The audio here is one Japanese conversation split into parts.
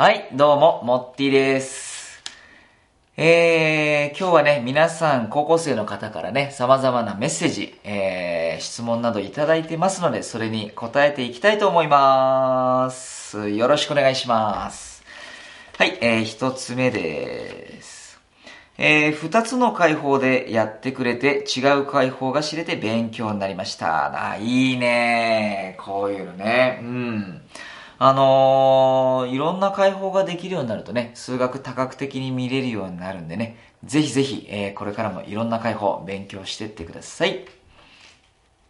はい、どうも、モッティです。えー、今日はね、皆さん、高校生の方からね、様々なメッセージ、えー、質問などいただいてますので、それに答えていきたいと思います。よろしくお願いします。はい、えー、一つ目です。えー、二つの解放でやってくれて、違う解放が知れて勉強になりました。あ、いいねこういうのね。うん。あのー、いろんな解放ができるようになるとね、数学多角的に見れるようになるんでね、ぜひぜひ、えー、これからもいろんな解放勉強してってください。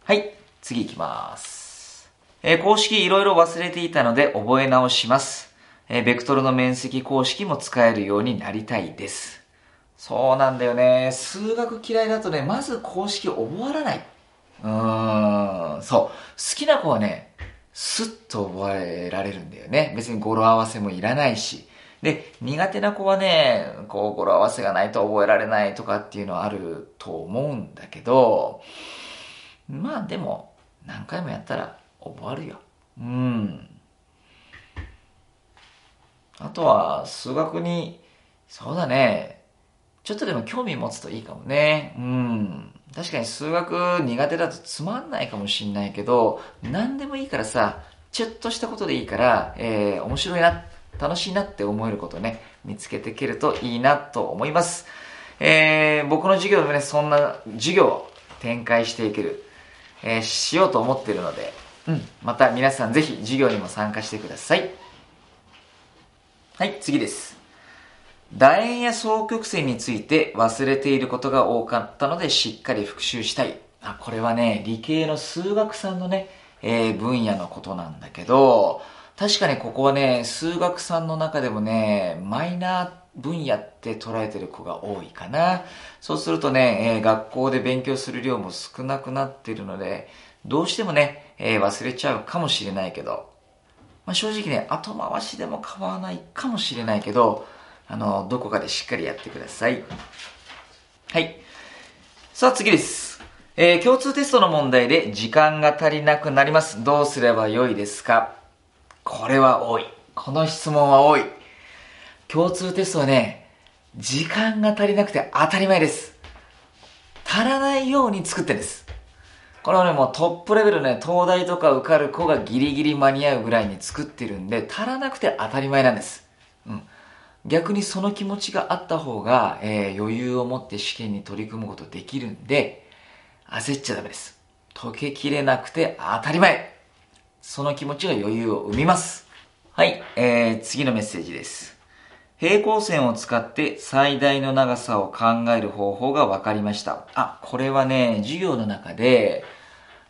はい、次行きます。えー、公式いろいろ忘れていたので覚え直します。え、ベクトルの面積公式も使えるようになりたいです。そうなんだよね。数学嫌いだとね、まず公式覚わらない。うーん、そう。好きな子はね、スッと覚えられるんだよね。別に語呂合わせもいらないし。で、苦手な子はね、こう語呂合わせがないと覚えられないとかっていうのはあると思うんだけど、まあでも、何回もやったら覚わるよ。うん。あとは、数学に、そうだね、ちょっとでも興味持つといいかもね。うん。確かに数学苦手だとつまんないかもしんないけど、何でもいいからさ、ちょっとしたことでいいから、えー、面白いな、楽しいなって思えることをね、見つけていけるといいなと思います。えー、僕の授業でもね、そんな授業を展開していける、えー、しようと思ってるので、うん、また皆さんぜひ授業にも参加してください。はい、次です。楕円や双曲線について忘れていることが多かったのでしっかり復習したい。あ、これはね、理系の数学さんのね、えー、分野のことなんだけど、確かにここはね、数学さんの中でもね、マイナー分野って捉えてる子が多いかな。そうするとね、えー、学校で勉強する量も少なくなっているので、どうしてもね、えー、忘れちゃうかもしれないけど、まあ、正直ね、後回しでも構わないかもしれないけど、あの、どこかでしっかりやってください。はい。さあ次です。えー、共通テストの問題で時間が足りなくなります。どうすればよいですか？これは多い。この質問は多い。共通テストはね、時間が足りなくて当たり前です。足らないように作ってんです。これはね、もうトップレベルね、東大とか受かる子がギリギリ間に合うぐらいに作ってるんで、足らなくて当たり前なんです。逆にその気持ちがあった方が、えー、余裕を持って試験に取り組むことできるんで、焦っちゃダメです。解けきれなくて当たり前。その気持ちが余裕を生みます。はい、えー、次のメッセージです。平行線を使って最大の長さを考える方法が分かりました。あ、これはね、授業の中で、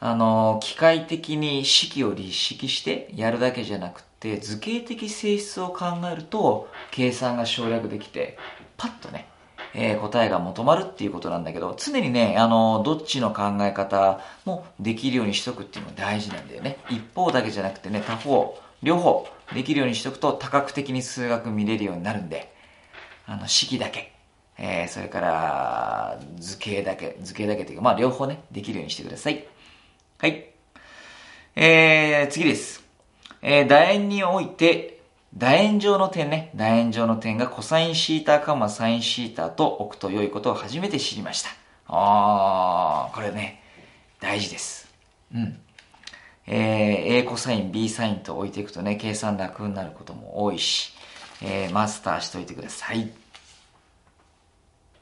あの、機械的に式を立式してやるだけじゃなくて、図形的性質を考えると、計算が省略できて、パッとね、えー、答えが求まるっていうことなんだけど、常にね、あの、どっちの考え方もできるようにしとくっていうのが大事なんだよね。一方だけじゃなくてね、他方、両方できるようにしとくと多角的に数学見れるようになるんで、あの、式だけ、えー、それから、図形だけ、図形だけっていうか、まあ両方ね、できるようにしてください。はい。えー、次です。えー、楕円において、楕円上の点ね、楕円上の点がコサインシータ、カマサインシータと置くと良いことを初めて知りました。あー、これね、大事です。うん。えー、A コサイン、B サインと置いていくとね、計算楽になることも多いし、えー、マスターしといてください。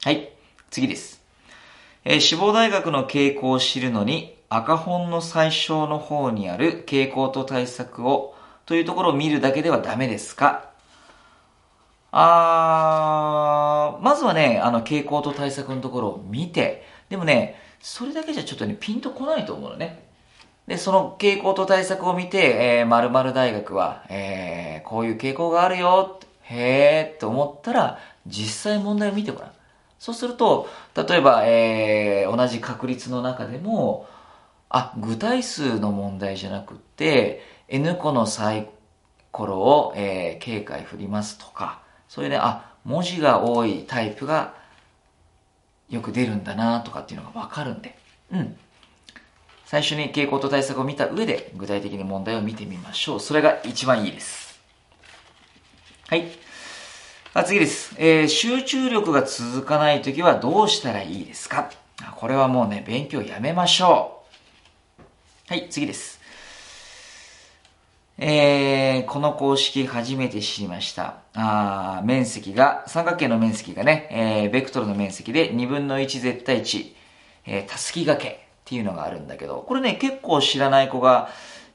はい、次です。えー、志望大学の傾向を知るのに、赤本の最小の方にある傾向と対策をというところを見るだけではダメですか？あー、まずはね、あの傾向と対策のところを見て、でもね、それだけじゃちょっとね、ピンとこないと思うのね。で、その傾向と対策を見て、えー、〇〇大学は、えー、こういう傾向があるよ、へーって思ったら、実際問題を見てごらん。そうすると、例えば、えー、同じ確率の中でも、あ、具体数の問題じゃなくって、n 個のサイコロを、えー、警戒振りますとか、そういうね、あ、文字が多いタイプがよく出るんだなとかっていうのがわかるんで、うん。最初に傾向と対策を見た上で具体的に問題を見てみましょう。それが一番いいです。はい。あ次です。えー集中力が続かないときはどうしたらいいですか？これはもうね、勉強やめましょう。はい、次です。えー、この公式初めて知りました。あ面積が、三角形の面積がね、えー、ベクトルの面積で2分の1絶対値、えー、たすき掛けっていうのがあるんだけど、これね、結構知らない子が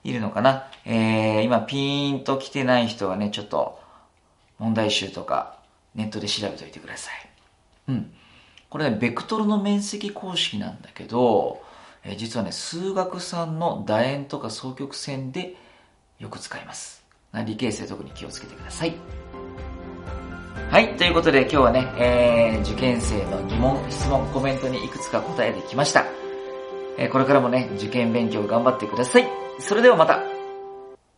いるのかな。えー、今ピーンと来てない人はね、ちょっと問題集とかネットで調べておいてください。うん。これね、ベクトルの面積公式なんだけど、え実はね、数学さんの楕円とか双曲線でよく使います。理系生特に気をつけてください。はい、ということで今日はね、えー、受験生の疑問、質問、コメントにいくつか答えてきました。えーこれからもね、受験勉強頑張ってください。それではまた。